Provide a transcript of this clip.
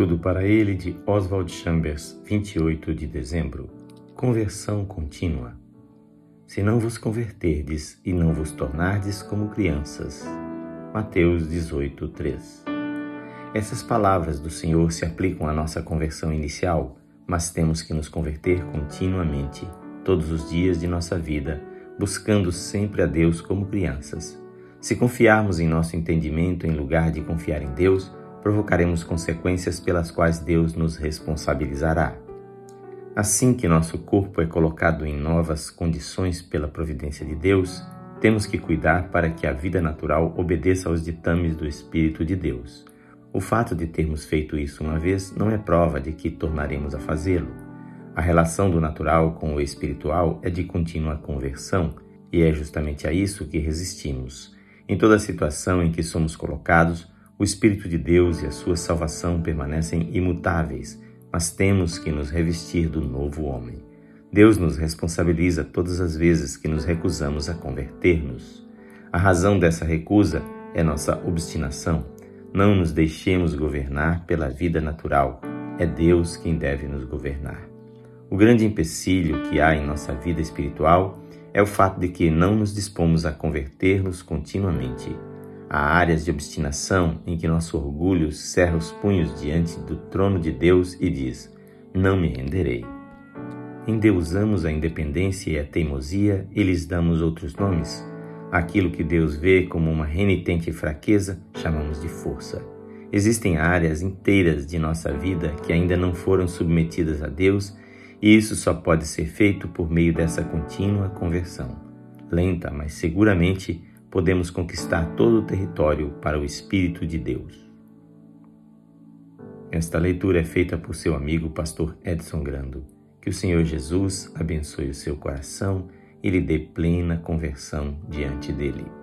Tudo para ele de Oswald Chambers, 28 de dezembro. Conversão contínua. Se não vos converterdes e não vos tornardes como crianças. Mateus 18, 3. Essas palavras do Senhor se aplicam à nossa conversão inicial, mas temos que nos converter continuamente, todos os dias de nossa vida, buscando sempre a Deus como crianças. Se confiarmos em nosso entendimento em lugar de confiar em Deus, provocaremos consequências pelas quais Deus nos responsabilizará. Assim que nosso corpo é colocado em novas condições pela providência de Deus, temos que cuidar para que a vida natural obedeça aos ditames do Espírito de Deus. O fato de termos feito isso uma vez não é prova de que tornaremos a fazê-lo. A relação do natural com o espiritual é de contínua conversão, e é justamente a isso que resistimos. Em toda situação em que somos colocados, o Espírito de Deus e a sua salvação permanecem imutáveis, mas temos que nos revestir do novo homem. Deus nos responsabiliza todas as vezes que nos recusamos a converter-nos. A razão dessa recusa é nossa obstinação. Não nos deixemos governar pela vida natural. É Deus quem deve nos governar. O grande empecilho que há em nossa vida espiritual é o fato de que não nos dispomos a converter-nos continuamente Há áreas de obstinação em que nosso orgulho cerra os punhos diante do trono de Deus e diz: Não me renderei. Endeusamos a independência e a teimosia e lhes damos outros nomes. Aquilo que Deus vê como uma renitente fraqueza, chamamos de força. Existem áreas inteiras de nossa vida que ainda não foram submetidas a Deus, e isso só pode ser feito por meio dessa contínua conversão. Lenta, mas seguramente podemos conquistar todo o território para o Espírito de Deus. Esta leitura é feita por seu amigo pastor Edson Grando. Que o Senhor Jesus abençoe o seu coração e lhe dê plena conversão diante dele.